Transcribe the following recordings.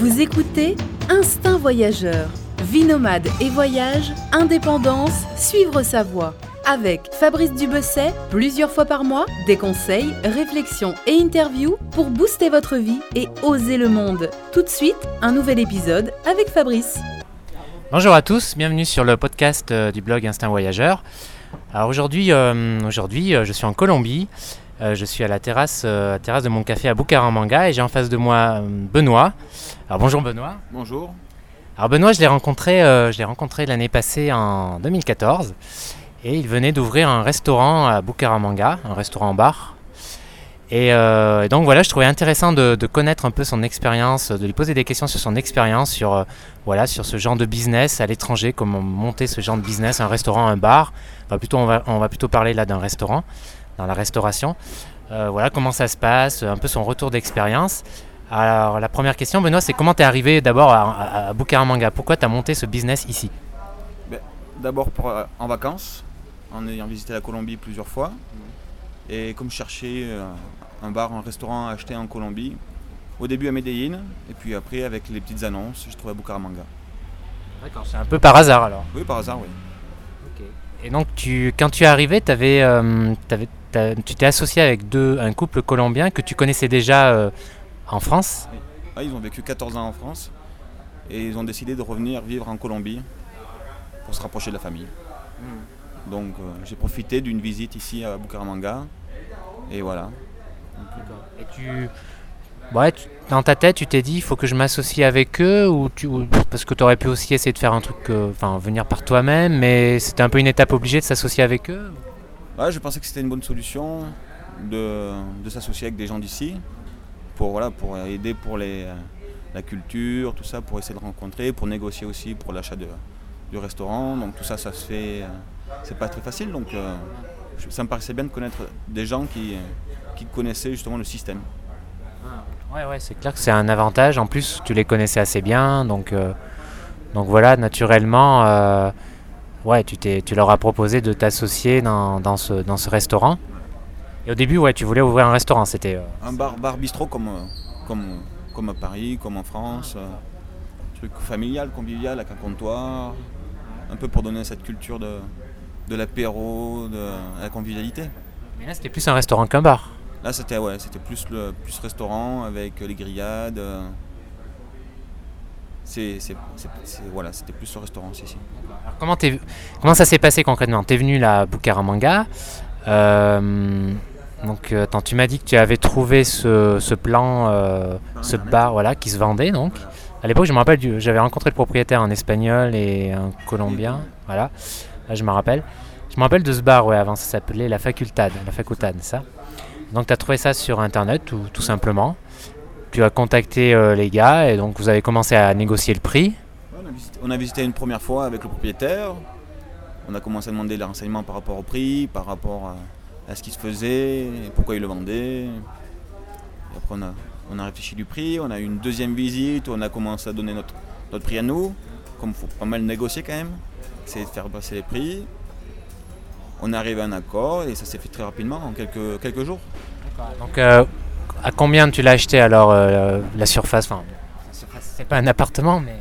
Vous écoutez Instinct Voyageur. Vie nomade et voyage, indépendance, suivre sa voie. Avec Fabrice Dubesset, plusieurs fois par mois, des conseils, réflexions et interviews pour booster votre vie et oser le monde. Tout de suite, un nouvel épisode avec Fabrice. Bonjour à tous, bienvenue sur le podcast euh, du blog Instinct Voyageur. Alors aujourd'hui, euh, aujourd'hui euh, je suis en Colombie. Euh, je suis à la terrasse, euh, de mon café à Bucaramanga et j'ai en face de moi euh, Benoît. Alors bonjour Benoît. Bonjour. Alors Benoît, je l'ai rencontré, euh, je l'ai rencontré l'année passée en 2014 et il venait d'ouvrir un restaurant à Bucaramanga, un restaurant-bar. Et, euh, et donc voilà, je trouvais intéressant de, de connaître un peu son expérience, de lui poser des questions sur son expérience, sur, euh, voilà, sur ce genre de business à l'étranger, comment monter ce genre de business, un restaurant, un bar. Enfin, plutôt, on, va, on va plutôt parler là d'un restaurant, dans la restauration. Euh, voilà comment ça se passe, un peu son retour d'expérience. Alors la première question, Benoît, c'est comment tu es arrivé d'abord à, à, à Bucaramanga Pourquoi tu as monté ce business ici? D'abord pour, euh, en vacances, en ayant visité la Colombie plusieurs fois. Et comme je cherchais euh, un bar, un restaurant à acheter en Colombie, au début à Medellín, et puis après avec les petites annonces, je trouvais à Bucaramanga. D'accord, c'est un peu par hasard alors. Oui, par hasard, oui. Et donc tu, quand tu es arrivé, t'avais, euh, t'as- tu t'es associé avec deux, un couple colombien que tu connaissais déjà euh, en France? Ah, ils ont vécu 14 ans en France, et ils ont décidé de revenir vivre en Colombie pour se rapprocher de la famille. Donc euh, j'ai profité d'une visite ici à Bucaramanga, et voilà. Et tu, ouais, tu- dans ta tête, tu t'es dit, il faut que je m'associe avec eux ou tu, ou- parce que tu aurais pu aussi essayer de faire un truc, euh, enfin venir par toi-même, mais c'était un peu une étape obligée de s'associer avec eux. Ouais, je pensais que c'était une bonne solution de, de s'associer avec des gens d'ici pour, voilà, pour aider pour les, euh, la culture, tout ça, pour essayer de rencontrer, pour négocier aussi pour l'achat du restaurant. Donc tout ça, ça se fait, euh, c'est pas très facile. Donc euh, ça me paraissait bien de connaître des gens qui, qui connaissaient justement le système. Ouais, ouais, c'est clair que c'est un avantage. En plus, tu les connaissais assez bien, donc, donc voilà, naturellement, ouais, tu, t'es, tu leur as proposé de t'associer dans, dans ce, dans ce restaurant. Et au début, ouais, tu voulais ouvrir un restaurant, c'était. euh, Un bar, bar bistrot comme, euh, comme, comme à Paris, comme en France. euh, truc familial, convivial, avec un comptoir. Un peu pour donner cette culture de, de l'apéro, de la convivialité. Mais là, c'était plus un restaurant qu'un bar. Là, c'était ouais, c'était plus le plus restaurant avec les grillades. euh. C'était plus le restaurant, ici. Comment, ça s'est passé concrètement? Tu es venu là à Bucaramanga. euh, donc, euh, attends, tu m'as dit que tu avais trouvé ce, ce plan, euh, ce bar voilà, qui se vendait. Donc. À l'époque, je me rappelle, j'avais rencontré le propriétaire, un espagnol et un colombien. Voilà, là, je me rappelle. Je me rappelle de ce bar, ouais, avant, ça s'appelait La Facultad. La Facultad, ça. Donc, tu as trouvé ça sur internet, tout, tout simplement. Tu as contacté euh, les gars et donc vous avez commencé à négocier le prix. On, a visité, on a visité une première fois avec le propriétaire. On a commencé à demander des renseignements par rapport au prix, par rapport à, à ce qui se faisait, et pourquoi il le vendait. Et après, on a, on a réfléchi du prix. On a eu une deuxième visite où on a commencé à donner notre, notre prix à nous. Comme il faut pas mal négocier quand même, c'est de faire passer les prix. On est arrivé à un accord et ça s'est fait très rapidement, en quelques, quelques jours. Donc, euh, à combien tu l'as acheté alors euh, la surface? Enfin, c'est pas un appartement, mais.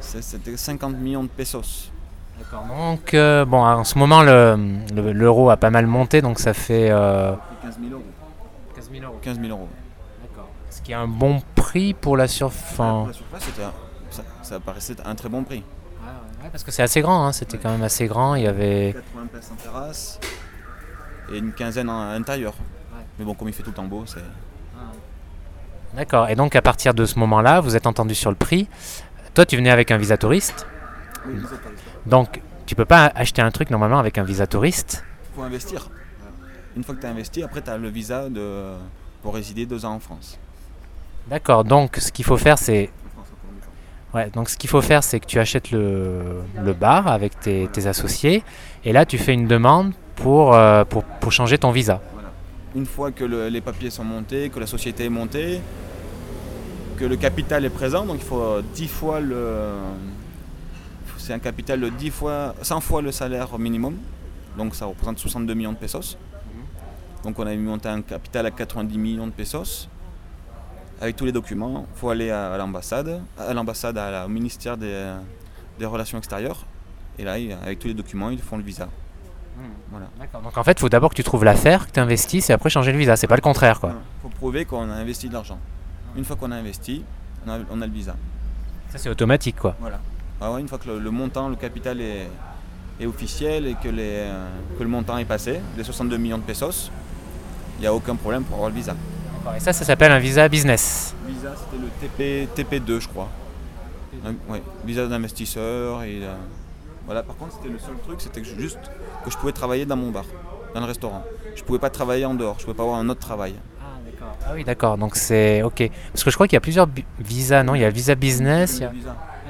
C'était 50 millions de pesos. D'accord. Donc, euh, bon, en ce moment, le- le- l'euro a pas mal monté, donc ça fait euh, 15 000 euros. 15 000 euros. 15 000 euros. D'accord. Ce qui est un bon prix pour la surface. Pour la surface, un- ça, ça paraissait un très bon prix. parce que c'est assez grand, hein, c'était quand même assez grand. Il y avait. 80 places en terrasse et une quinzaine à l'intérieur. Mais bon, comme il fait tout le temps beau, c'est. D'accord. Et donc, à partir de ce moment-là, vous êtes entendu sur le prix. Toi, tu venais avec un visa touriste. Il Donc, tu peux pas acheter un truc normalement avec un visa touriste? faut investir. Une fois que tu as investi, après tu as le visa de, pour résider deux ans en France. D'accord. Donc, ce qu'il faut faire, c'est Ouais, donc ce qu'il faut faire, c'est que tu achètes le, le bar avec tes, tes associés, et là tu fais une demande pour, euh, pour, pour changer ton visa. Une fois que le- les papiers sont montés, que la société est montée, que le capital est présent, donc il faut euh, 10 fois le. C'est un capital de 10 fois, 100 fois le salaire minimum, donc ça représente 62 millions de pesos. Donc on a monté un capital à 90 millions de pesos. avec tous les documents. Il faut aller à, l'ambassade, à l'ambassade, au ministère des, Relations extérieures. Et là, avec tous les documents, ils font le visa. Hmm. Voilà. Donc en fait, il faut d'abord que tu trouves l'affaire, que tu investisses et après changer le visa. C'est pas le contraire quoi. Il faut prouver qu'on a investi de l'argent. Une fois qu'on a investi, on a, le visa. Ça c'est automatique quoi. Voilà. Ah une fois que le, montant, le capital est, officiel et que, les, que le montant est passé, les 62 millions de pesos, il n'y a aucun problème pour avoir le visa. Et ça, ça s'appelle un visa business. Visa, c'était le TP, TP2, je crois. Ouais, visa d'investisseur. Et, euh, voilà, par contre, c'était le seul truc, c'était que juste que je pouvais travailler dans mon bar, dans le restaurant. Je pouvais pas travailler en dehors, je pouvais pas avoir un autre travail. Ah, d'accord. Ah oui, d'accord. Donc c'est ok. Parce que je crois qu'il y a plusieurs visas, non? Il y a visa business.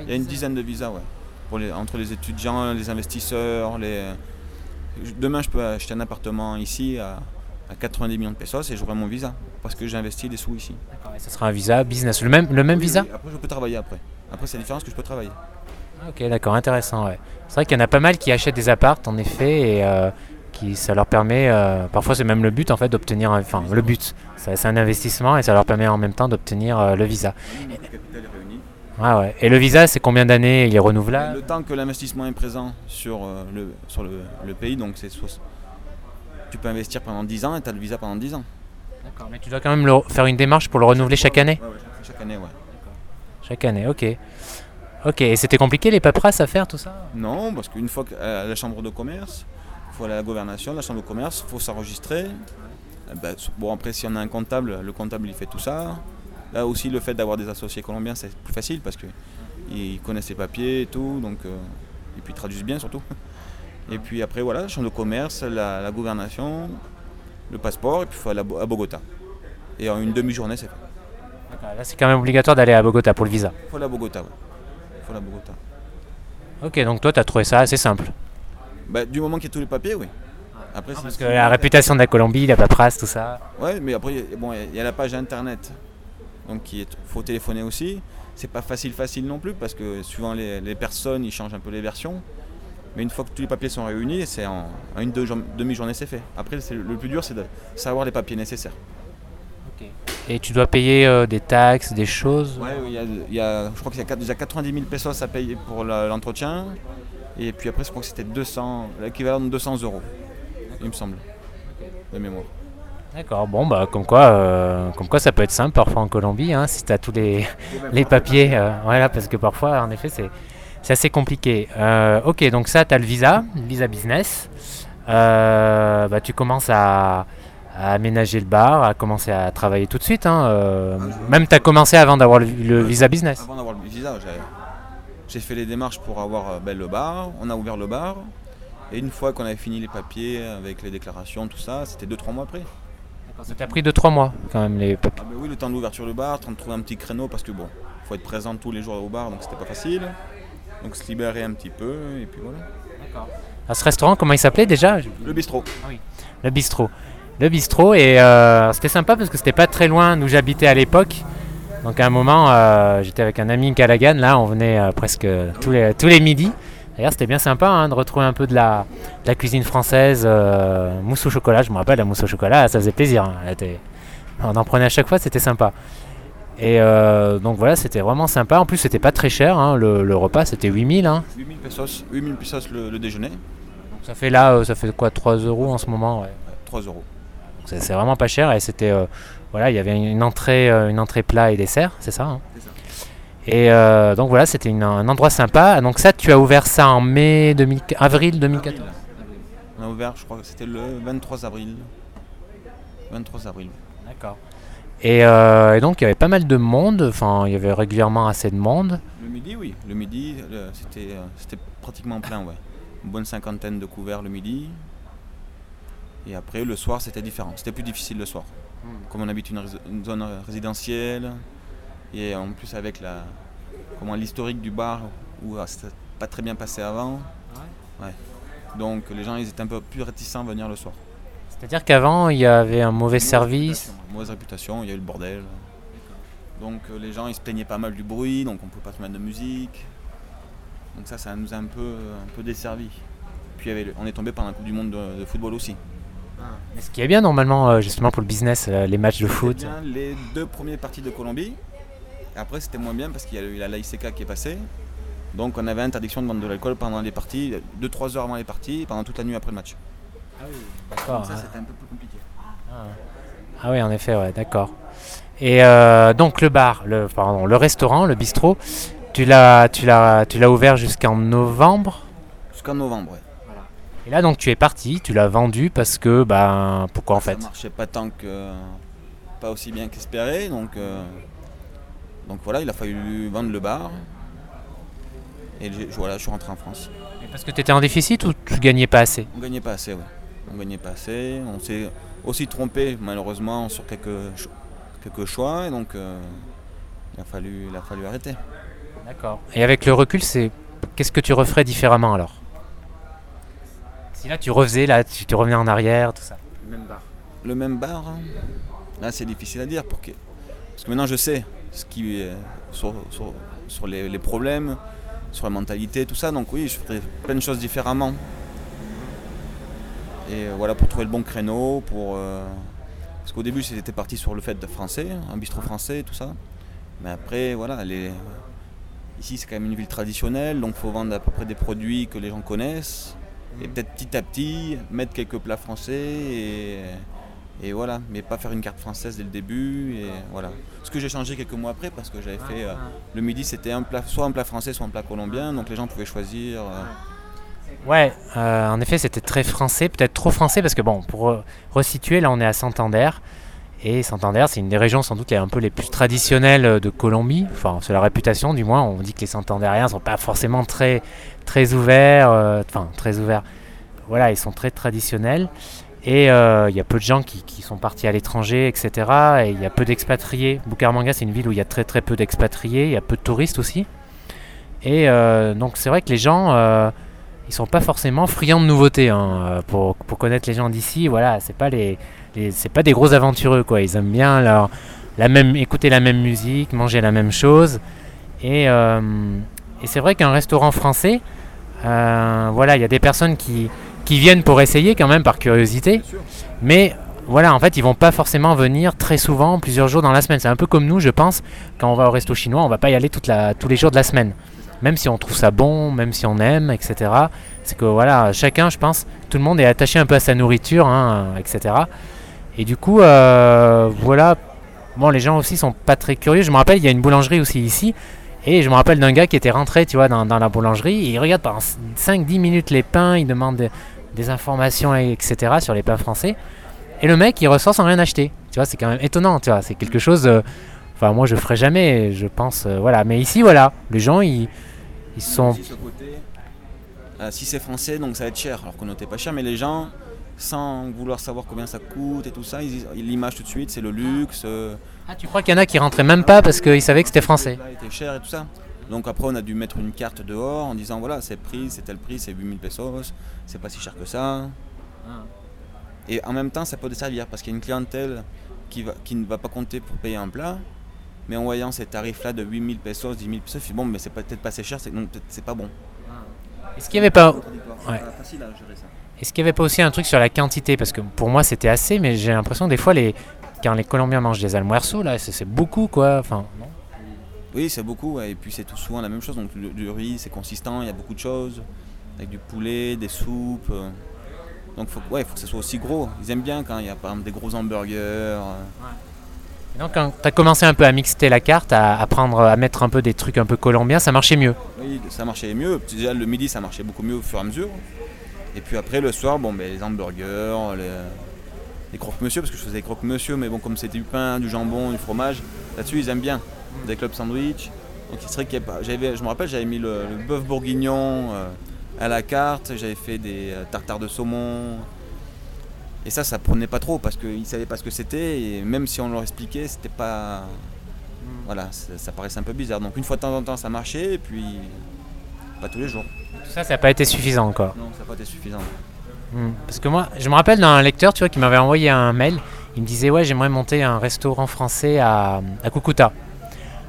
Il y a, une dizaine de visas, ouais. Pour les, entre les étudiants, les investisseurs, les. Demain, je peux acheter un appartement ici à à 90 millions de pesos et j'aurai mon visa parce que j'ai investi des sous ici. D'accord, et ça sera un visa business, le même, le même visa? Après, je peux travailler après. Après, c'est la différence que je peux travailler. Ah, ok, d'accord, intéressant. Ouais. C'est vrai qu'il y en a pas mal qui achètent des appartes en effet et euh, qui ça leur permet, euh, parfois c'est même le but en fait d'obtenir, enfin le but, c'est un investissement et ça leur permet en même temps d'obtenir euh, le visa. Ah ouais. Et le visa, c'est combien d'années? Il est renouvelable? Le temps que l'investissement est présent sur, le, sur le, le pays, donc c'est tu peux investir pendant 10 ans et tu as le visa pendant 10 ans. D'accord, mais tu dois quand même faire une démarche pour le renouveler chaque année? Ouais, chaque année, ouais. Chaque année, ok. Ok, et c'était compliqué les paperasses à faire tout ça Non, parce qu'une fois à la chambre de commerce, il faut aller à la gouvernation, la chambre de commerce, il faut s'enregistrer. Eh ben, bon, après, si on a un comptable, le comptable il fait tout ça. Là aussi, le fait d'avoir des associés colombiens, c'est plus facile parce qu'ils connaissent les papiers et tout, donc, euh, et puis ils traduisent bien surtout. Et puis après, voilà, la chambre de commerce, la, gouvernation, le passeport, et puis il faut aller à Bogota. Et en une demi-journée, c'est fait. Là, c'est quand même obligatoire d'aller à Bogota pour le visa. Il faut aller à Bogota, oui. Bogota. Ok, donc toi, tu as trouvé ça assez simple bah, Du moment qu'il y a tous les papiers, oui. Après, parce que la réputation de la Colombie, la paperasse, tout ça. Ouais, mais après, bon, il y a la page internet. Donc il faut téléphoner aussi. C'est pas facile, facile non plus, parce que suivant les, les personnes, ils changent un peu les versions. Mais une fois que tous les papiers sont réunis, c'est en, une demi-journée, c'est fait. Après, le plus dur, c'est de savoir les papiers nécessaires. Et tu dois payer euh, des taxes, des choses? Ouais, il y a, je crois qu'il y a déjà 90 000 pesos à payer pour l'entretien. et puis après, je crois que c'était 200, l'équivalent de 200 euros, il me semble, de mémoire. D'accord, bon, bah, comme quoi, euh, comme quoi ça peut être simple parfois en Colombie, hein, si tu as tous les, les papiers. Euh, voilà, parce que parfois, en effet, c'est c'est assez compliqué. Euh, ok, donc ça, tu as le visa, le visa business. Bah, tu commences à, aménager le bar, à commencer à travailler tout de suite. Hein, euh, même tu as commencé avant d'avoir le, visa business. Avant d'avoir le visa, j'ai fait les démarches pour avoir ben, le bar. On a ouvert le bar. Et une fois qu'on avait fini les papiers avec les déclarations, tout ça, c'était 2-3 mois après. Ça t'a pris 2-3 mois quand même les papiers. Ah, ben oui, le temps d'ouverture du bar, temps de trouver un petit créneau parce que bon, faut être présent tous les jours au bar donc c'était pas facile. Donc se libérer un petit peu et puis voilà. D'accord. À ce restaurant, comment il s'appelait déjà? Le bistrot. Ah oui, le bistrot. Le bistrot et euh, c'était sympa parce que c'était pas très loin d'où j'habitais à l'époque. Donc à un moment, euh, j'étais avec un ami Calagan, là on venait euh, presque tous les, tous les midis. D'ailleurs c'était bien sympa hein, de retrouver un peu de la, la cuisine française, mousse au chocolat, je me rappelle la mousse au chocolat, ça faisait plaisir. Hein. on en prenait à chaque fois, c'était sympa. Et donc voilà, c'était vraiment sympa. En plus, c'était pas très cher. Hein. Le, repas, c'était 8000. Hein. 8000 pesos, 8000 pesos le, déjeuner. Donc ça fait là, ça fait quoi 3 euros en ce moment ouais. 3 euros. C'est vraiment pas cher. Et c'était. Euh, voilà, il y avait une entrée, une entrée plat et dessert, c'est ça, hein. ça, Et donc voilà, c'était un endroit sympa. Donc ça, tu as ouvert ça en mai 2000, avril 2014 On a ouvert, je crois que c'était le 23 avril. 23 avril. D'accord. Euh, et, donc il y avait pas mal de monde, enfin il y avait régulièrement assez de monde. Le midi oui, le midi euh, c'était pratiquement plein ouais. Une bonne cinquantaine de couverts le midi. Et après le soir c'était différent, c'était plus difficile le soir. Hmm. Comme on habite une, zone résidentielle et en plus avec la comment l'historique du bar où ah, c'était pas très bien passé avant. Ouais? Donc les gens ils étaient un peu plus réticents à venir le soir. C'est-à-dire qu'avant, il y avait un mauvais service Mauvaise réputation, il y a eu le bordel. Donc euh, les gens, ils se plaignaient pas mal du bruit, donc on ne pouvait pas se mettre de musique. Donc ça, ça nous a un peu, un peu desservi. Puis on est tombé par la Coupe du Monde de, football aussi. Ce qui est bien normalement, euh, justement pour le business, euh, les matchs de C'était foot. bien les deux premières parties de Colombie. Après, c'était moins bien parce qu'il y a eu la LAICK qui est passée. Donc, on avait interdiction de vendre de l'alcool pendant les parties, 2-3 heures avant les parties, pendant toute la nuit après le match. D'accord, Donc ça, ouais. c'était un peu plus compliqué. Ah oui, en effet, ouais, d'accord. Et euh, donc le bar, le, pardon, le restaurant, le bistrot, tu l'as, tu l'as, tu l'as ouvert jusqu'en novembre? Jusqu'en novembre, ouais. Et là, donc tu es parti, tu l'as vendu parce que, ben, pourquoi en fait Ça marchait pas tant que. pas aussi bien qu'espéré. Donc, euh, donc voilà, il a fallu vendre le bar. Et voilà, je suis rentré en France. Et Parce que tu étais en déficit ou tu gagnais pas assez? On gagnait pas assez, ouais. On gagnait pas assez. On s'est aussi trompé, malheureusement, sur quelques, quelques choix. Et donc, euh, il, a fallu, il a fallu arrêter. D'accord. Et avec le recul, c'est qu'est-ce que tu referais différemment alors? Si là tu refaisais, là tu, tu revenais en arrière, tout ça. Le même bar, hein, là c'est difficile à dire. Pour que... Parce que maintenant je sais ce qui est sur, sur- sur les, les problèmes, sur la mentalité, tout ça. Donc oui, je ferais plein de choses différemment. Et euh, voilà, pour trouver le bon créneau, pour... euh, Parce qu'au début j'étais parti sur le fait de français, un bistrot français, tout ça. Mais après, voilà, les... ici c'est quand même une ville traditionnelle, donc il faut vendre à peu près des produits que les gens connaissent. Et peut-être petit à petit mettre quelques plats français et, et voilà, mais pas faire une carte française dès le début. Et voilà. Ce que j'ai changé quelques mois après parce que j'avais fait euh, le midi c'était un plat, soit un plat français, soit un plat colombien, donc les gens pouvaient choisir. euh, Ouais, euh, en effet, c'était très français, peut-être trop français, parce que bon, pour resituer, là on est à Santander, et Santander, c'est une des régions sans doute les, un peu les plus traditionnelles euh, de Colombie, enfin, c'est la réputation du moins, on dit que les Santandériens sont pas forcément très, très ouverts, euh, enfin, très ouverts, voilà, ils sont très traditionnels, et euh, il y a peu de gens qui, sont partis à l'étranger, etc., et il y a peu d'expatriés. Bucaramanga, c'est une ville où il y a très très peu d'expatriés, il y a peu de touristes aussi, et donc c'est vrai que les gens... euh, ils sont pas forcément friands de nouveautés hein, pour, pour connaître les gens d'ici. Voilà c'est pas les, les- c'est pas des gros aventureux quoi. Ils aiment bien leur la même écouter la même musique manger la même chose. Et, euh, et c'est vrai qu'un restaurant français euh, voilà il y a des personnes qui qui viennent pour essayer quand même par curiosité. Mais voilà en fait ils vont pas forcément venir très souvent plusieurs jours dans la semaine. C'est un peu comme nous je pense quand on va au resto chinois on va pas y aller toute la, tous les jours de la semaine. Même si on trouve ça bon, même si on aime, etc. C'est que voilà, chacun, je pense, tout le monde est attaché un peu à sa nourriture, hein, etc. Et du coup, euh, voilà, bon, les gens aussi sont pas très curieux. Je me rappelle, il y a une boulangerie aussi ici, et je me rappelle d'un gars qui était rentré, tu vois, dans, la boulangerie, il regarde pendant 5-10 minutes les pains, il demande des, informations, etc. sur les pains français, et le mec, il ressort sans rien acheter. Tu vois, c'est quand même étonnant, tu vois, c'est quelque chose. euh, Enfin, moi, je ferais jamais, je pense, euh, voilà. Mais ici, voilà, les gens, ils, sont si c'est français, donc ça va être cher, alors qu'on n'était pas cher, mais les gens, sans vouloir savoir combien ça coûte et tout ça, l'image tout de suite, c'est le luxe. euh, Ah, tu crois qu'il y en a qui rentraient même pas parce qu'ils savaient que c'était français plat était cher et tout ça. Donc après, on a dû mettre une carte dehors en disant voilà, c'est le prix, c'est tel prix, c'est 8000 pesos, c'est pas si cher que ça. Et en même temps, ça peut desservir parce qu'il y a une clientèle qui, va, qui ne va pas compter pour payer un plat. Mais en voyant ces tarifs-là de 8000 pesos, 10 000 pesos, il fait bon, mais c'est peut-être pas assez cher, c'est non, peut-être c'est pas bon. Est-ce qu'il n'y avait pas. Ouais. Facile à gérer ça. Est-ce qu'il y avait pas aussi un truc sur la quantité? Parce que pour moi, c'était assez, mais j'ai l'impression des fois, les, quand les Colombiens mangent des almuerços, là, c'est beaucoup, quoi. Enfin, non? Oui, c'est beaucoup, ouais, et puis c'est tout souvent la même chose. Donc le, du riz, c'est consistant, il y a beaucoup de choses, avec du poulet, des soupes. euh. Donc faut, ouais, il faut que ce soit aussi gros. Ils aiment bien quand il y a par exemple des gros hamburgers. euh. Et donc, quand tu as commencé un peu à mixer la carte, à, à prendre, à mettre un peu des trucs un peu colombiens, ça marchait mieux? Oui, ça marchait mieux. Déjà le midi, ça marchait beaucoup mieux au fur et à mesure. Et puis après le soir, bon, ben, les hamburgers, les, les croque-monsieur, parce que je faisais des croque-monsieur, mais bon, comme c'était du pain, du jambon, du fromage, là-dessus ils aiment bien. Des clubs sandwich. Donc il serait qu'il je me rappelle, j'avais mis le, le bœuf bourguignon euh, à la carte, j'avais fait des euh, tartares de saumon. Et ça, ça prenait pas trop parce qu'ils savaient pas ce que c'était et même si on leur expliquait, c'était pas. Voilà, ça, ça paraissait un peu bizarre. Donc une fois de temps en temps, ça marchait et puis pas tous les jours. Tout ça, ça n'a pas été suffisant encore. Non, ça n'a pas été suffisant. Hmm. Parce que moi, je me rappelle d'un lecteur, tu vois, qui m'avait envoyé un mail. Il me disait, ouais, j'aimerais monter un restaurant français à, à Cucuta.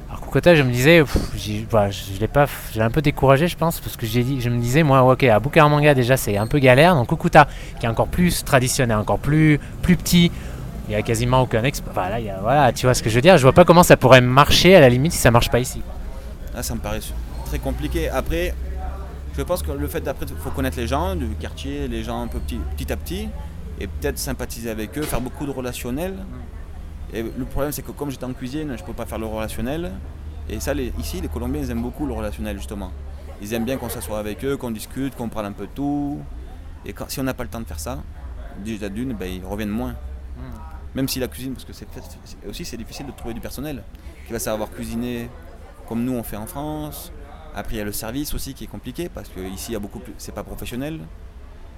Alors Cucuta, je me disais, pff, je, l'ai pas, j'ai un peu découragé, je pense, parce que j'ai dit, je me disais, moi, ok, à Bucaramanga déjà c'est un peu galère, donc Cucuta, qui est encore plus traditionnel, encore plus, plus petit, il y a quasiment aucun exp. Voilà, il y a- voilà, tu vois ce que je veux dire. Je vois pas comment ça pourrait marcher à la limite si ça marche pas ici. Là, ça me paraît très compliqué. Après, je pense que le fait d'après, il faut connaître les gens du quartier, les gens un peu petit, petit à petit, et peut-être sympathiser avec eux, faire beaucoup de relationnel. Et le problème, c'est que comme j'étais en cuisine, je ne peux pas faire le relationnel. Et ça, les- ici, les Colombiens, ils aiment beaucoup le relationnel, justement. Ils aiment bien qu'on s'assoie avec eux, qu'on discute, qu'on parle un peu de tout. Et quand, si on n'a pas le temps de faire ça, déjà d'une, ben, ils reviennent moins. Même si la cuisine, parce que c'est aussi c'est difficile de trouver du personnel qui va savoir cuisiner comme nous on fait en France. Après il y a le service aussi qui est compliqué parce qu'ici il y a beaucoup plus, c'est pas professionnel.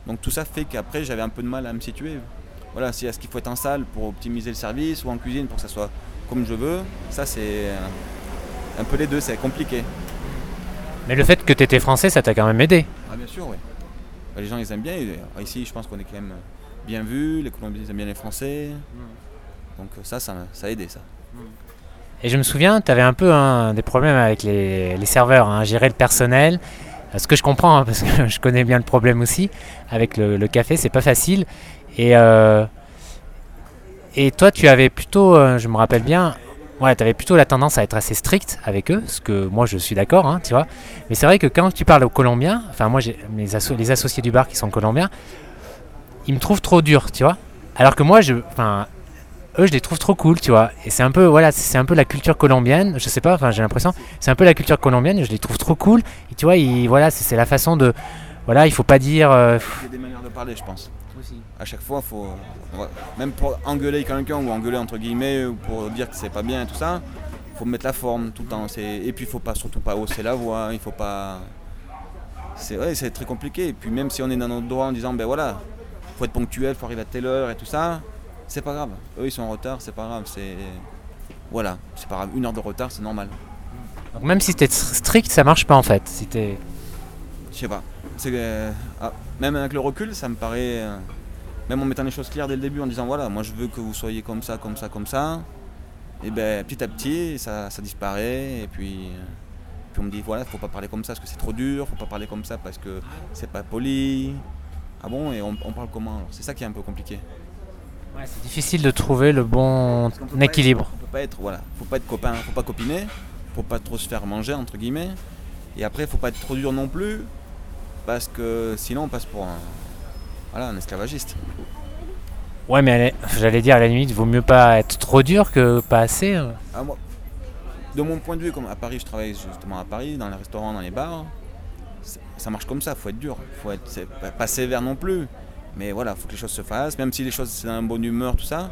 Donc tout ça fait qu'après j'avais un peu de mal à me situer. Voilà, si est-ce qu'il faut être en salle pour optimiser le service ou en cuisine pour que ça soit comme je veux, ça c'est un peu les deux, c'est compliqué. Mais le fait que tu étais français, ça t'a quand même aidé. Ah bien sûr, oui. les gens ils aiment bien. Ici je pense qu'on est quand même bien vu, les Colombiens ils aiment bien les Français. Donc euh, ça, ça, ça a aidé ça. Et je me souviens, tu avais un peu des problèmes avec les, serveurs, hein, gérer le personnel. Ce que je comprends, hein, parce que je connais bien le problème aussi. Avec le, café, c'est pas facile. Et, euh, toi, tu avais plutôt, euh, je me rappelle bien, ouais, tu avais plutôt la tendance à être assez strict avec eux, ce que moi je suis d'accord, hein, tu vois. Mais c'est vrai que quand tu parles aux Colombiens, enfin moi les associés du bar qui sont colombiens, ils me trouvent trop dur, tu vois. Alors que moi, je, eux je les trouve trop cool tu vois et c'est un peu voilà c'est un peu la culture colombienne je sais pas enfin j'ai l'impression c'est un peu la culture colombienne et je les trouve trop cool et tu vois ils- voilà c'est la façon de voilà il faut pas dire euh, Il y a des manières de parler, je pense. À chaque fois, faut, même pour engueuler quelqu'un ou engueuler entre guillemets ou pour dire que c'est pas bien et tout ça, faut mettre la forme tout le temps. C'est- Et puis, il faut pas surtout pas hausser la voix. Il faut pas. C'est ouais, c'est très compliqué. Et puis, même si on est dans notre droit en disant ben voilà, faut être ponctuel, faut arriver à telle heure et tout ça, c'est pas grave. Eux, ils sont en retard, c'est pas grave. C'est voilà, c'est pas grave. Une heure de retard, c'est normal. donc même si t'es tr- strict ça marche pas en fait si t'es Je sais pas. C'est que, ah, même avec le recul, ça me paraît. euh, même en mettant les choses claires dès le début, en disant voilà, moi je veux que vous soyez comme ça, comme ça, comme ça. Et ben petit à petit, ça, ça disparaît. Et puis, euh, puis on me dit voilà, faut pas parler comme ça parce que c'est trop dur, faut pas parler comme ça parce que c'est pas poli. Ah bon, et on, on parle comment C'est ça qui est un peu compliqué. Ouais, c'est difficile de trouver le bon équilibre être- on peut pas être, voilà, faut pas être copain, faut pas copiner, faut pas trop se faire manger entre guillemets. Et après, faut pas être trop dur non plus, parce que sinon on passe pour un, voilà, un esclavagiste. ouais mais j'allais dire à la limite vaut mieux pas être trop dur que pas assez euh. Ah, moi, de mon point de vue, comme à Paris, je travaille justement à Paris, dans les restaurants, dans les bars, ça marche comme ça, faut être dur, faut être pas sévère non plus, mais voilà, faut que les choses se fassent, même si les choses c'est dans une bonne humeur, tout ça,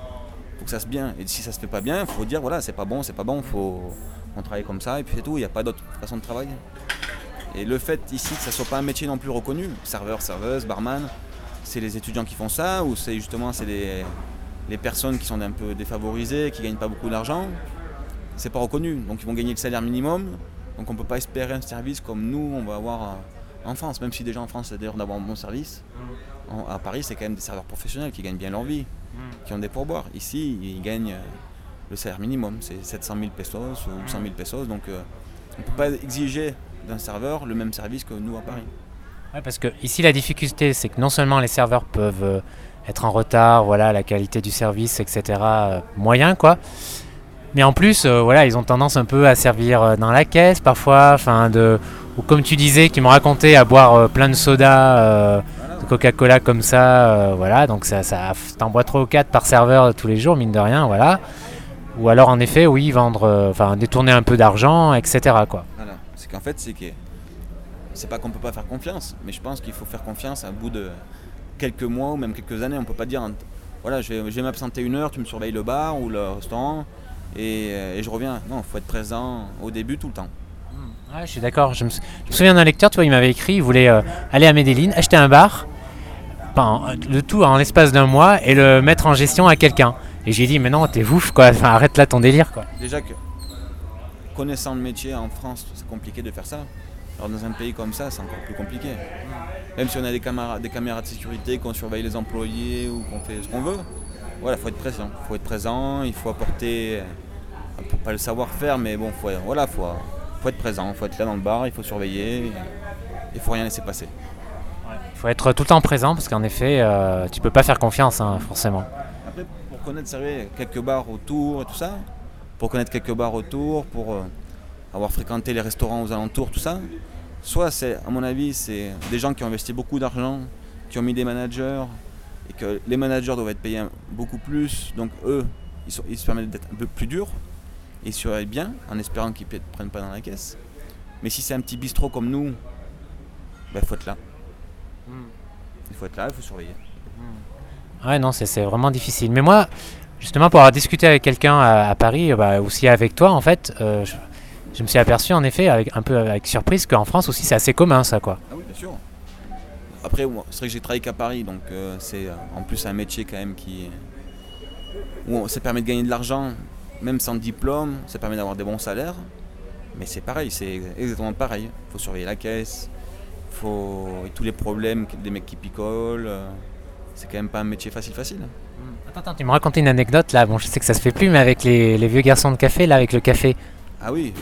faut que ça se bien. Et si ça se fait pas bien, faut dire voilà, c'est pas bon, c'est pas bon, faut on travaille comme ça et puis c'est tout, il n'y a pas d'autre façon de travailler. Et le fait ici que ça soit pas un métier non plus reconnu, serveur, serveuse, barman, c'est les étudiants qui font ça ou c'est justement c'est les, les personnes qui sont un peu défavorisées, qui gagnent pas beaucoup d'argent, c'est pas reconnu. Donc ils vont gagner le salaire minimum. Donc on peut pas espérer un service comme nous on va avoir en France. Même si déjà en France c'est d'ailleurs d'avoir un bon service. En- à Paris c'est quand même des serveurs professionnels qui gagnent bien leur vie, qui ont des pourboires. Ici ils gagnent euh, le salaire minimum, c'est 700 000 pesos ou 100 000 pesos. Donc euh, on peut pas exiger d'un serveur le même service que nous à Paris. Ouais, parce que ici la difficulté c'est que non seulement les serveurs peuvent euh, être en retard, voilà, la qualité du service, etc. euh, moyen quoi. Mais en plus, euh, voilà, ils ont tendance un peu à servir dans la caisse parfois, enfin de, ou comme tu disais, qui m'ont raconté à boire euh, plein de soda, euh, de Coca-Cola comme ça, euh, voilà, donc ça, ça t'en bois 3 ou 4 par serveur tous les jours, mine de rien, voilà. Ou alors en effet, oui, vendre, enfin détourner un peu d'argent, etc. quoi. Voilà. C'est qu'en fait, c'est que c'est pas qu'on peut pas faire confiance, mais je pense qu'il faut faire confiance à bout de quelques mois ou même quelques années. On peut pas dire, hein, voilà, je vais, m'absenter une heure, tu me surveilles le bar ou le restaurant et, et je reviens. Non, il faut être présent au début tout le temps. Ouais, je suis d'accord. Je me, souviens d'un lecteur, tu vois, il m'avait écrit, il voulait euh, aller à Medellin, acheter un bar, enfin, le tout en l'espace d'un mois, et le mettre en gestion à quelqu'un. Et j'ai dit, mais non, t'es ouf, quoi. Enfin, arrête là ton délire, quoi. Déjà que connaissant le métier en France, c'est compliqué de faire ça. Alors dans un pays comme ça, c'est encore plus compliqué. Même si on a des caméras, des caméras de sécurité, qu'on surveille les employés ou qu'on fait ce qu'on veut, voilà, faut être présent. faut être présent, il faut apporter pas le savoir-faire, mais bon, faut, voilà, faut, faut être présent, faut être là dans le bar, il faut surveiller, il faut rien laisser passer. Il faut être tout le temps présent parce qu'en effet, euh, tu peux pas faire confiance, hein, forcément. Après, pour connaître quelques bars autour et tout ça, pour connaître quelques bars autour, pour euh, avoir fréquenté les restaurants aux alentours, tout ça, soit c'est, à mon avis, c'est des gens qui ont investi beaucoup d'argent, qui ont mis des managers, et que les managers doivent être payés beaucoup plus, donc eux, ils, se permettent d'être un peu plus durs, et surveillent bien, en espérant qu'ils ne prennent pas dans la caisse. Mais si c'est un petit bistrot comme nous, il ben, faut être là. Il faut être là, il faut surveiller. Ouais, non, c'est vraiment difficile. Mais moi, justement, pour avoir discuté avec quelqu'un à, Paris, bah, aussi avec toi, en fait, euh, je, me suis aperçu, en effet, avec, un peu avec surprise, qu'en France aussi, c'est assez commun, ça, quoi. Ah oui, bien sûr. Après, c'est vrai que j'ai travaillé qu'à Paris, donc euh, c'est euh, en plus un métier quand même qui. où ça permet de gagner de l'argent, même sans diplôme, ça permet d'avoir des bons salaires. Mais c'est pareil, c'est exactement pareil. Il faut surveiller la caisse, faut tous les problèmes des mecs qui picolent. Euh, c'est quand même pas un métier facile facile. Hmm. Attends, attends, tu me racontais une anecdote là. Bon, je sais que ça se fait plus, mais avec les, vieux garçons de café là, avec le café. Ah oui.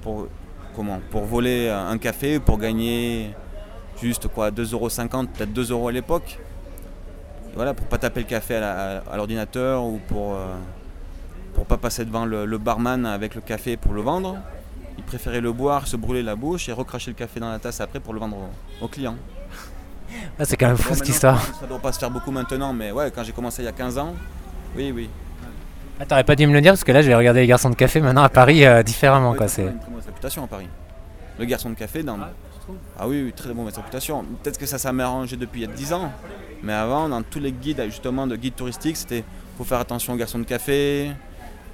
Pour, comment? Pour voler un café, pour gagner juste quoi 2,50€, peut-être 2 euros à l'époque. Voilà, pour pas taper le café à l'ordinateur ou pour euh, pour pas passer devant le, barman avec le café pour le vendre. Il préférait le boire, se brûler la bouche et recracher le café dans la tasse après pour le vendre au, client. Ah, c'est quand même fou cette histoire. Ça doit pas se faire beaucoup maintenant, mais ouais, quand j'ai commencé il y a 15 ans, oui, oui. Ah, T'aurais pas dû me le dire parce que là je vais regarder les garçons de café maintenant à Paris euh, différemment. quoi, c'est une très mauvaise réputation à Paris. Le garçon de café dans. Ah, ah oui, oui, très mauvaise réputation. Peut-être que ça s'est arrangé depuis il y a 10 ans, mais avant, dans tous les guides, justement, de guides touristiques, c'était faut faire attention aux garçons de café,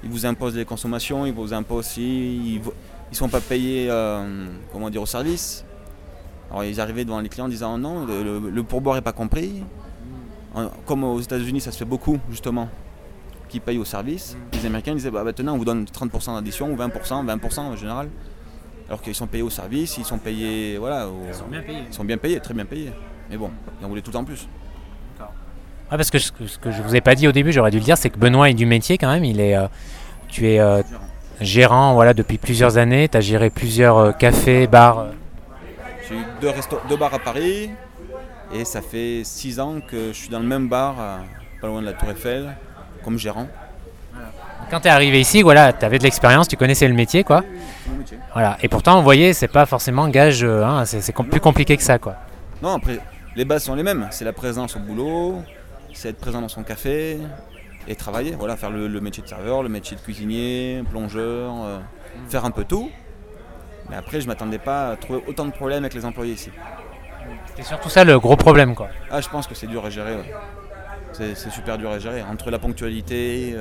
ils vous imposent des consommations, ils vous imposent aussi, ils ne sont pas payés euh, comment dire, au service. Alors ils arrivaient devant les clients en disant non, le, pourboire n'est pas compris. Comme aux États-Unis, ça se fait beaucoup justement, qui payent au service. Les Américains disaient bah, maintenant on vous donne 30% d'addition, ou 20%, 20% en général. Alors qu'ils sont payés au service, ils sont payés. Voilà, ils sont bien payés. Ils sont bien payés, très bien payés. Mais bon, ils en voulaient tout en plus. Ah, parce que ce, que je vous ai pas dit au début, j'aurais dû le dire, c'est que Benoît est du métier quand même. Il est, euh, tu es euh, gérant voilà, depuis plusieurs années. Tu as géré plusieurs euh, cafés, bars. J'ai eu deux, deux, bars à Paris. Et ça fait six ans que je suis dans le même bar, pas loin de la Tour Eiffel, comme gérant. Quand tu es arrivé ici, voilà, tu avais de l'expérience, tu connaissais le métier. quoi. Voilà. Et pourtant, vous voyez, c'est pas forcément gage, hein, c'est plus compliqué que ça. quoi. Non, après, les bases sont les mêmes. C'est la présence au boulot, c'est être présent dans son café et travailler. Voilà, faire le, métier de serveur, le métier de cuisinier, plongeur, euh, faire un peu tout. Mais après, je m'attendais pas à trouver autant de problèmes avec les employés ici. C'est surtout ça le gros problème, quoi. Ah, je pense que c'est dur à gérer. C'est super dur à gérer. Entre la ponctualité,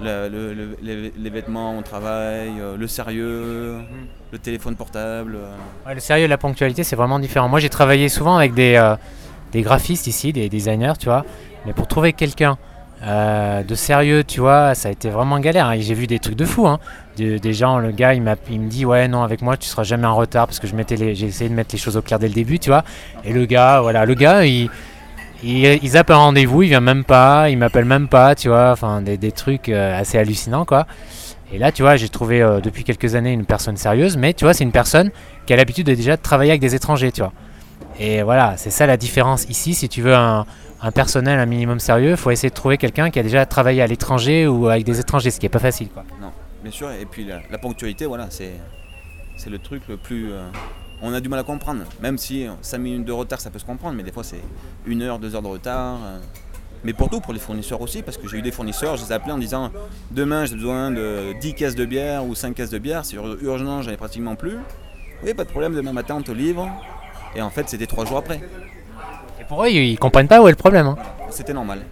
euh, les, vêtements au travail, euh, le sérieux, mm. le téléphone portable. le sérieux et la ponctualité, c'est vraiment différent. Moi, j'ai travaillé souvent avec des des graphistes ici, des designers, tu vois. Mais pour trouver quelqu'un euh, de sérieux, tu vois, ça a été vraiment galère. Hein. J'ai vu des trucs de fou. Hein. des gens, le gars, il, il me dit Ouais, non, avec moi, tu seras jamais en retard parce que j'ai essayé de mettre les choses au clair dès le début, tu vois. Et le gars, voilà, le gars, il, il, zappe un rendez-vous, il vient même pas, il m'appelle même pas, tu vois. Enfin, des, trucs euh, assez hallucinants, quoi. Et là, tu vois, j'ai trouvé euh, depuis quelques années une personne sérieuse, mais tu vois, c'est une personne qui a l'habitude de déjà travailler avec des étrangers, tu vois. Et voilà, c'est ça la différence ici. Si tu veux un, personnel un minimum sérieux, faut essayer de trouver quelqu'un qui a déjà travaillé à l'étranger ou avec des étrangers, ce qui n'est pas facile. Quoi. Non, bien sûr. Et puis la, ponctualité, voilà, c'est, c'est le truc le plus. Euh, on a du mal à comprendre. Même si 5 minutes de retard, ça peut se comprendre, mais des fois c'est une heure, deux heures de retard. Euh. mais pour tout, pour les fournisseurs aussi, parce que j'ai eu des fournisseurs, je les ai appelés en disant demain j'ai besoin de 10 caisses de bière ou 5 caisses de bière, c'est urgent, j'en ai pratiquement plus. Oui, pas de problème, demain matin on te livre. Et en fait, c'était trois jours après. Et pour eux, ils comprennent pas où est le problème. Hein. C'était normal.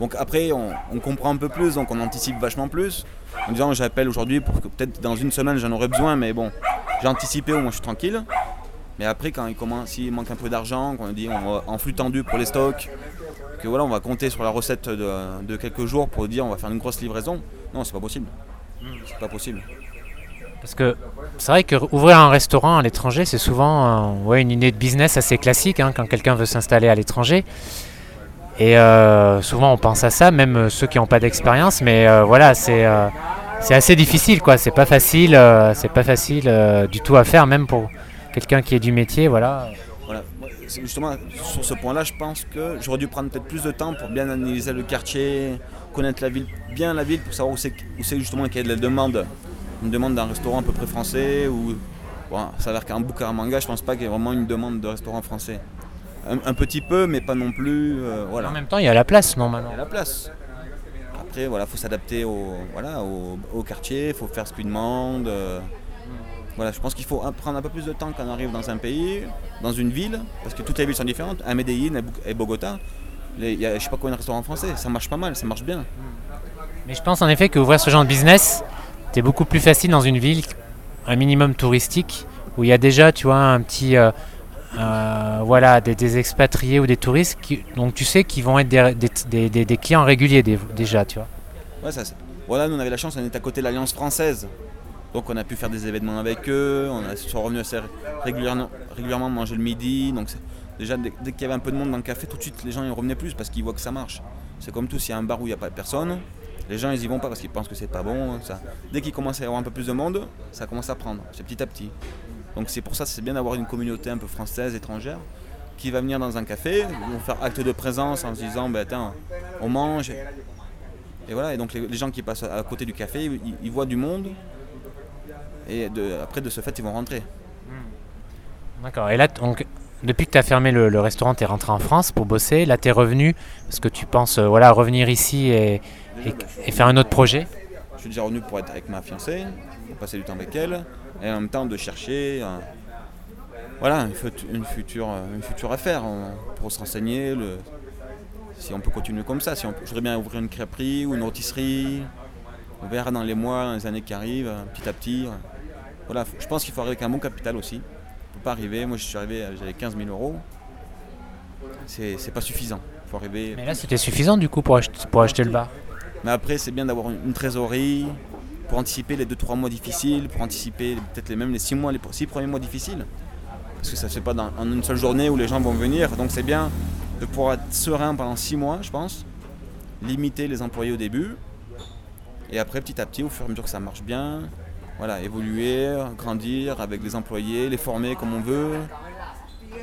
Donc après, on, comprend un peu plus, donc on anticipe vachement plus. En disant, j'appelle aujourd'hui pour que peut-être dans une semaine j'en aurais besoin, mais bon, j'ai anticipé, au moins je suis tranquille. Mais après, quand il commence, manque un peu d'argent, qu'on dit on en flux tendu pour les stocks, que voilà, on va compter sur la recette de, de quelques jours pour dire on va faire une grosse livraison. Non, c'est pas possible. C'est pas possible. Parce que c'est vrai qu'ouvrir un restaurant à l'étranger, c'est souvent ouais, une idée de business assez classique hein, quand quelqu'un veut s'installer à l'étranger. Et euh, souvent on pense à ça, même ceux qui n'ont pas d'expérience, mais euh, voilà, c'est c'est assez difficile, quoi. C'est pas facile, euh, c'est pas facile euh, du tout à faire, même pour quelqu'un qui est du métier, voilà. Voilà. Justement, sur ce point-là, je pense que j'aurais dû prendre peut-être plus de temps pour bien analyser le quartier, connaître la ville, bien la ville, pour savoir où c'est où c'est justement qu'il y a de la demande. Une demande d'un restaurant à peu près français, ou. Bon, ça a l'air qu'à Bucaramanga, je pense pas qu'il y ait vraiment une demande de restaurant français. Un, un petit peu, mais pas non plus. euh, voilà. En même temps, il y a la place, normalement. Il y a la place. Après, voilà, faut s'adapter au, voilà, au, au quartier, il faut faire ce qu'il demande. euh. Voilà, je pense qu'il faut prendre un peu plus de temps quand on arrive dans un pays, dans une ville, parce que toutes les villes sont différentes. À Medellín et Bogota, il y a, je sais pas combien de restaurants français, ça marche pas mal, ça marche bien. Mais je pense en effet qu'ouvrir ce genre de business, c'est beaucoup plus facile dans une ville, un minimum touristique, où il y a déjà, tu vois, un petit, euh, euh, voilà, des, expatriés ou des touristes, qui, donc tu sais, qui vont être des, clients réguliers déjà, tu vois. Voilà, nous on avait la chance, on était à côté de l'Alliance française. Donc on a pu faire des événements avec eux, on a, sont revenus assez régulièrement, manger le midi. Donc déjà dès, qu'il y avait un peu de monde dans le café, tout de suite les gens ils revenaient plus parce qu'ils voient que ça marche. C'est comme tout, s'il y a un bar où il n'y a pas personne, les gens ils y vont pas parce qu'ils pensent que c'est pas bon. Dès qu'il commence à y avoir un peu plus de monde, ça commence à prendre, c'est petit à petit. Donc c'est pour ça c'est bien d'avoir une communauté un peu française, étrangère, qui va venir dans un café, vont faire acte de présence en se disant, ben attends, on mange. Et voilà, et donc les, gens qui passent à côté du café, ils, voient du monde. Et après, de ce fait, ils vont rentrer. D'accord. Et là, donc, depuis que tu as fermé le, le restaurant, tu es rentré en France pour bosser. Là, tu es revenu parce que tu penses euh, voilà, revenir ici et, et- et faire un autre projet. Je suis déjà revenu pour être avec ma fiancée, pour passer du temps avec elle, et en même temps de chercher un- voilà, une, fut- une future, une future affaire on- pour se renseigner. Le, si on peut continuer comme ça, si on je voudrais bien ouvrir une crêperie ou une rôtisserie. On verra dans les mois, dans les années qui arrivent, euh, petit à petit. euh. Voilà, je pense qu'il faut arriver avec un bon capital aussi. On peut pas arriver, moi je suis arrivé, euh, j'avais 15 000 euros. C'est pas suffisant. Faut arriver. Mais là, c'était suffisant du coup pour acheter, pour acheter le bar. Mais après, c'est bien d'avoir une, trésorerie pour anticiper les 2-3 mois difficiles, pour anticiper peut-être les, même les 6 mois, les 6 premiers mois difficiles. Parce que ça se fait pas dans, en une seule journée où les gens vont venir. Donc c'est bien de pouvoir être serein pendant 6 mois, je pense. Limiter les employés au début. Et après, petit à petit, au fur et à mesure que ça marche bien, voilà, évoluer, grandir avec les employés, les former comme on veut.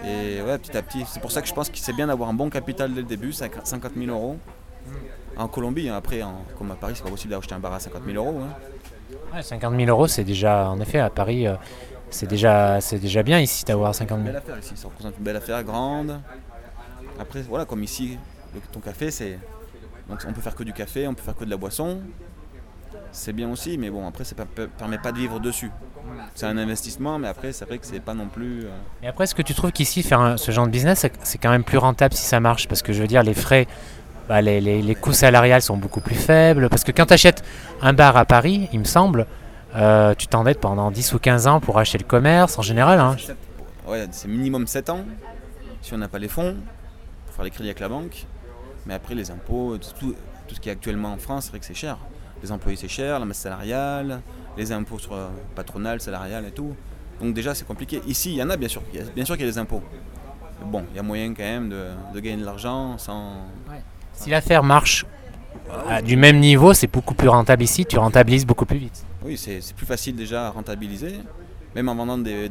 Et ouais, petit à petit. C'est pour ça que je pense que c'est bien d'avoir un bon capital dès le début, 50 000 euros. En Colombie, hein, après, en- comme à Paris, c'est pas possible d'acheter un bar à 50 000 euros. hein. Ouais, 50 000 euros, c'est déjà, en effet, à Paris, euh, c'est déjà, c'est déjà bien ici d'avoir 50 Une 000. belle affaire ici, ça représente une belle affaire grande. Après, voilà, comme ici, le- ton café, c'est. Donc on peut faire que du café, on peut faire que de la boisson. C'est bien aussi, mais bon, après, ça ne permet pas de vivre dessus. C'est un investissement, mais après, c'est vrai que c'est pas non plus. euh, Et après, est-ce que tu trouves qu'ici, faire un- ce genre de business, c'est quand même plus rentable si ça marche? Parce que je veux dire, les frais, bah, les, les- les coûts salariales sont beaucoup plus faibles. Parce que quand tu achètes un bar à Paris, il me semble, euh, tu t'endettes pendant 10 ou 15 ans pour acheter le commerce en général. hein. ouais, c'est minimum 7 ans, si on n'a pas les fonds, pour faire les crédits avec la banque. Mais après, les impôts, tout, tout ce qui est actuellement en France, c'est vrai que c'est cher. Les employés, c'est cher, la masse salariale, les impôts sur euh, patronal, salarial et tout. Donc déjà, c'est compliqué. Ici, il y en a bien sûr. Bien sûr qu'il y a des impôts. Mais bon, il y a moyen quand même de, de gagner de l'argent sans... Si l'affaire marche à du même niveau, c'est beaucoup plus rentable ici, tu rentabilises beaucoup plus vite. Oui, c'est plus facile déjà à rentabiliser. Même en vendant des,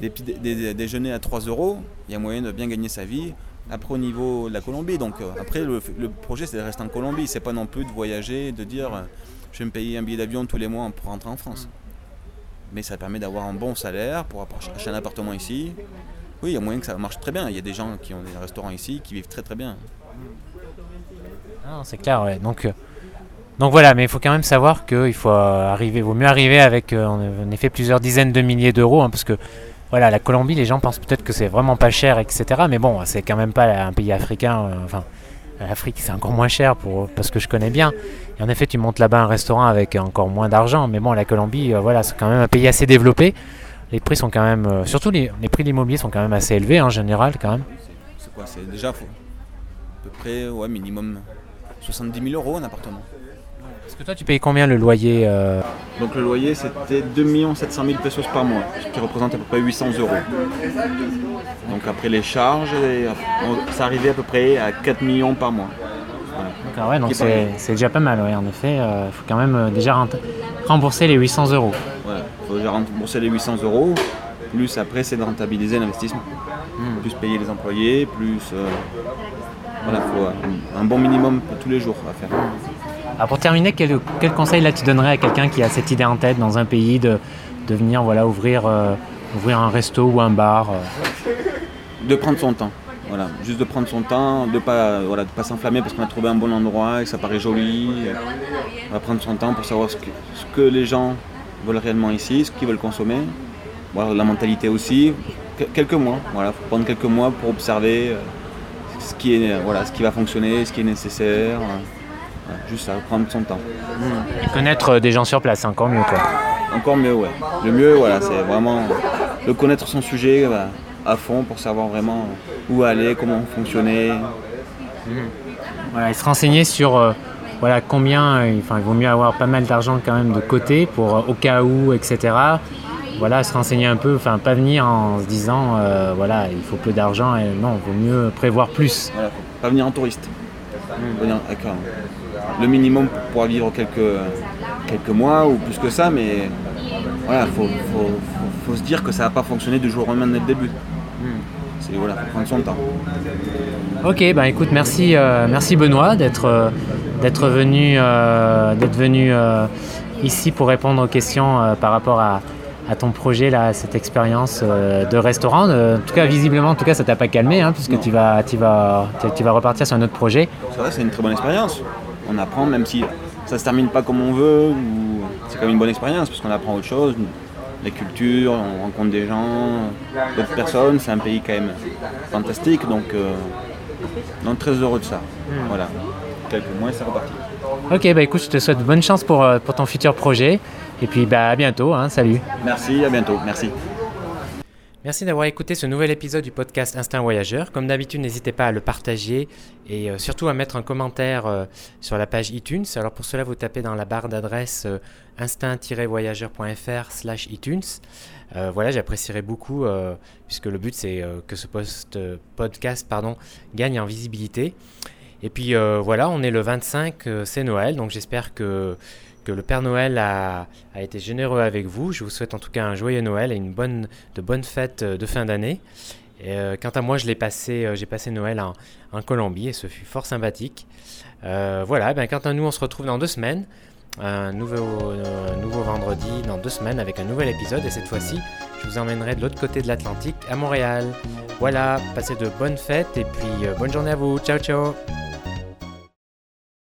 déjeuners à 3 euros, il y a moyen de bien gagner sa vie. Après, au niveau de la Colombie, donc euh, après, le, le projet, c'est de rester en Colombie. C'est pas non plus de voyager, de dire euh, je vais me payer un billet d'avion tous les mois pour rentrer en France. Mais ça permet d'avoir un bon salaire pour acheter un appartement ici. Oui, il y a moyen que ça marche très bien. Il y a des gens qui ont des restaurants ici qui vivent très très bien. C'est clair. Donc, euh, donc voilà, mais il faut quand même savoir qu'il faut euh, arriver, vaut mieux arriver avec euh, en effet plusieurs dizaines de milliers d'euros, hein, parce que voilà, la Colombie, les gens pensent peut-être que c'est vraiment pas cher, etc. Mais bon, c'est quand même pas un pays africain. enfin, l'Afrique, c'est encore moins cher pour parce que je connais bien. Et en effet, tu montes là-bas un restaurant avec encore moins d'argent, mais bon, la Colombie, voilà, c'est quand même un pays assez développé. Les prix sont quand même, surtout les, les prix de l'immobilier sont quand même assez élevés en général, quand même. C'est quoi C'est déjà faut, à peu près ouais, minimum 70 000 euros un appartement. Parce que toi, tu payes combien le loyer euh, Donc le loyer c'était 2 700 000 pesos par mois, ce qui représente à peu près 800 euros. Donc après les charges, on- ça arrivait à peu près à 4 millions par mois. Voilà. D'accord, ouais, donc c'est déjà pas mal, ouais, en effet. Il faut quand même euh, déjà rembourser les 800 euros. Voilà, il faut déjà rembourser les 800 euros, plus après c'est de rentabiliser l'investissement. Hmm. Plus payer les employés, plus. Voilà, faut un, bon minimum pour tous les jours à faire. Alors pour terminer, quel, quel conseil là tu donnerais à quelqu'un qui a cette idée en tête dans un pays de, de venir voilà, ouvrir, euh, ouvrir un resto ou un bar euh, De prendre son temps. Voilà, juste de prendre son temps, de pas, voilà, de pas s'enflammer parce qu'on a trouvé un bon endroit et que ça paraît joli. On va prendre son temps pour savoir ce que, ce que les gens veulent réellement ici, ce qu'ils veulent consommer. Voilà, la mentalité aussi. Que- quelques mois, voilà, faut prendre quelques mois pour observer euh, ce qui est, voilà, ce qui va fonctionner, ce qui est nécessaire. euh, voilà, juste ça, prendre son temps. et connaître euh, des gens sur place, encore mieux. Quoi. Encore mieux, ouais. Le mieux, voilà, c'est vraiment de connaître son sujet bah, à fond pour savoir vraiment où aller, comment fonctionner. Voilà, et se renseigner sur euh, voilà, combien, euh, enfin, il vaut mieux avoir pas mal d'argent quand même de côté pour euh, au cas où, etc. Voilà, se renseigner un peu, enfin pas venir en se disant euh, voilà, il faut peu d'argent et non, il vaut mieux prévoir plus. Voilà, faut pas venir en touriste. Venir avec le minimum pour pouvoir vivre quelques, quelques mois ou plus que ça, mais voilà, faut, faut, faut- faut se dire que ça va pas fonctionner du jour au lendemain dès le début. C'est voilà, faut prendre son temps. Ok, bah écoute, merci, euh, merci Benoît d'être euh, d'être venu, d'être venu ici pour répondre aux questions par rapport à, à ton projet, là, cette expérience euh, de restaurant. Euh, en tout cas, visiblement, en tout cas, ça t'a pas calmé, hein, puisque Non. tu vas, tu vas, tu, vas repartir sur un autre projet. C'est vrai, c'est une très bonne expérience. On apprend, même si ça se termine pas comme on veut, ou c'est quand même une bonne expérience parce qu'on apprend autre chose. La culture, on rencontre des gens, d'autres personnes. C'est un pays quand même fantastique, donc, euh, donc très heureux de ça. Voilà, quelques mois c'est reparti. Ok, bah écoute, je te souhaite bonne chance pour, euh, pour ton futur projet. Et puis, bah à bientôt, hein, salut. Merci, à bientôt. Merci. Merci d'avoir écouté ce nouvel épisode du podcast Instinct Voyageur. Comme d'habitude, n'hésitez pas à le partager et euh, surtout à mettre un commentaire euh, sur la page iTunes. Alors pour cela, vous tapez dans la barre d'adresse euh, instinct-voyageur.fr slash iTunes. Euh, voilà, j'apprécierais beaucoup euh, puisque le but c'est euh, que ce post, podcast pardon, gagne en visibilité. Et puis euh, voilà, on est le 25, euh, c'est Noël, donc j'espère que, le Père Noël a, a été généreux avec vous. Je vous souhaite en tout cas un joyeux Noël et une bonne, de bonnes fêtes euh, de fin d'année. Euh, quant à moi, passé, euh, j'ai passé Noël en, Colombie et ce fut fort sympathique. Voilà, ben, quant à nous, on se retrouve dans deux semaines. Un nouveau, nouveau vendredi dans deux semaines avec un nouvel épisode. Et cette fois-ci, je vous emmènerai de l'autre côté de l'Atlantique, à Montréal. Voilà, passez de bonnes fêtes et puis bonne journée à vous. Ciao, ciao